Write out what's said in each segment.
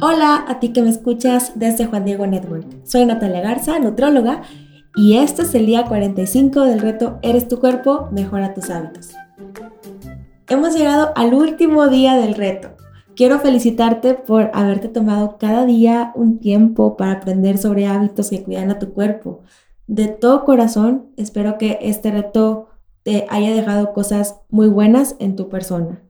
Hola a ti que me escuchas desde Juan Diego Network. Soy Natalia Garza, nutróloga, y este es el día 45 del reto Eres tu cuerpo, mejora tus hábitos. Hemos llegado al último día del reto. Quiero felicitarte por haberte tomado cada día un tiempo para aprender sobre hábitos que cuidan a tu cuerpo. De todo corazón, espero que este reto te haya dejado cosas muy buenas en tu persona.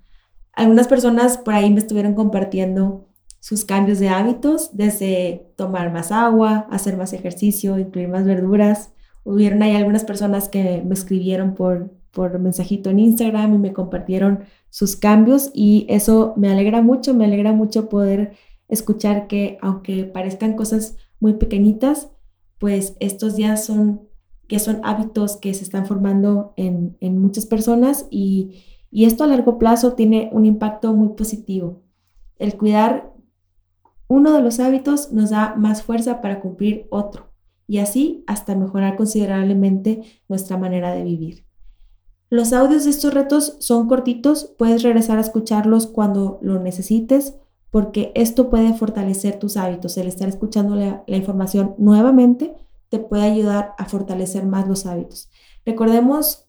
Algunas personas por ahí me estuvieron compartiendo sus cambios de hábitos, desde tomar más agua, hacer más ejercicio, incluir más verduras. Hubieron ahí algunas personas que me escribieron por, por mensajito en Instagram y me compartieron sus cambios y eso me alegra mucho, me alegra mucho poder escuchar que aunque parezcan cosas muy pequeñitas, pues estos días son que son hábitos que se están formando en, en muchas personas y, y esto a largo plazo tiene un impacto muy positivo. El cuidar uno de los hábitos nos da más fuerza para cumplir otro y así hasta mejorar considerablemente nuestra manera de vivir. Los audios de estos retos son cortitos, puedes regresar a escucharlos cuando lo necesites porque esto puede fortalecer tus hábitos. El estar escuchando la, información nuevamente te puede ayudar a fortalecer más los hábitos. Recordemos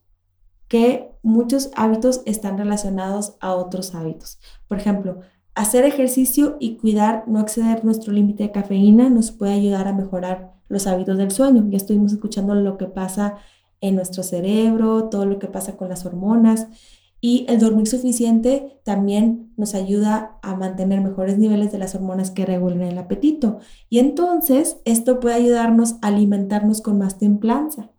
que muchos hábitos están relacionados a otros hábitos. Por ejemplo, Hacer ejercicio y cuidar no exceder nuestro límite de cafeína nos puede ayudar a mejorar los hábitos del sueño. Ya estuvimos escuchando lo que pasa en nuestro cerebro, todo lo que pasa con las hormonas. Y el dormir suficiente también nos ayuda a mantener mejores niveles de las hormonas que regulan el apetito. Y entonces esto puede ayudarnos a alimentarnos con más templanza.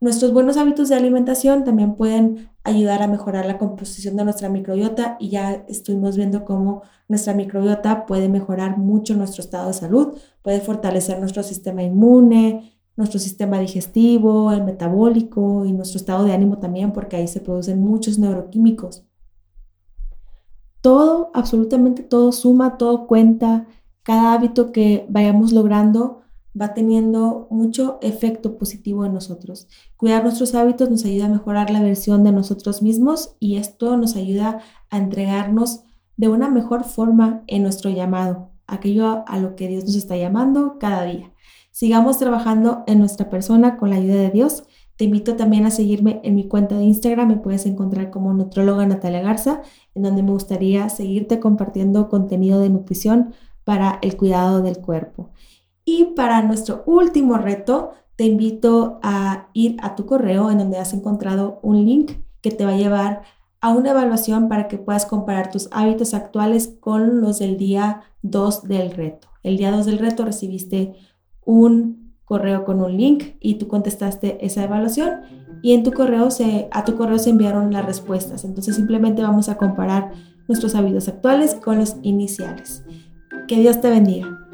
Nuestros buenos hábitos de alimentación también pueden ayudar a mejorar la composición de nuestra microbiota y ya estuvimos viendo cómo nuestra microbiota puede mejorar mucho nuestro estado de salud, puede fortalecer nuestro sistema inmune, nuestro sistema digestivo, el metabólico y nuestro estado de ánimo también, porque ahí se producen muchos neuroquímicos. Todo, absolutamente todo suma, todo cuenta, cada hábito que vayamos logrando va teniendo mucho efecto positivo en nosotros. Cuidar nuestros hábitos nos ayuda a mejorar la versión de nosotros mismos y esto nos ayuda a entregarnos de una mejor forma en nuestro llamado, aquello a lo que Dios nos está llamando cada día. Sigamos trabajando en nuestra persona con la ayuda de Dios. Te invito también a seguirme en mi cuenta de Instagram, me puedes encontrar como nutróloga Natalia Garza, en donde me gustaría seguirte compartiendo contenido de nutrición para el cuidado del cuerpo. Y para nuestro último reto, te invito a ir a tu correo en donde has encontrado un link que te va a llevar a una evaluación para que puedas comparar tus hábitos actuales con los del día 2 del reto. El día 2 del reto recibiste un correo con un link y tú contestaste esa evaluación y en tu correo se, a tu correo se enviaron las respuestas. Entonces simplemente vamos a comparar nuestros hábitos actuales con los iniciales. Que Dios te bendiga.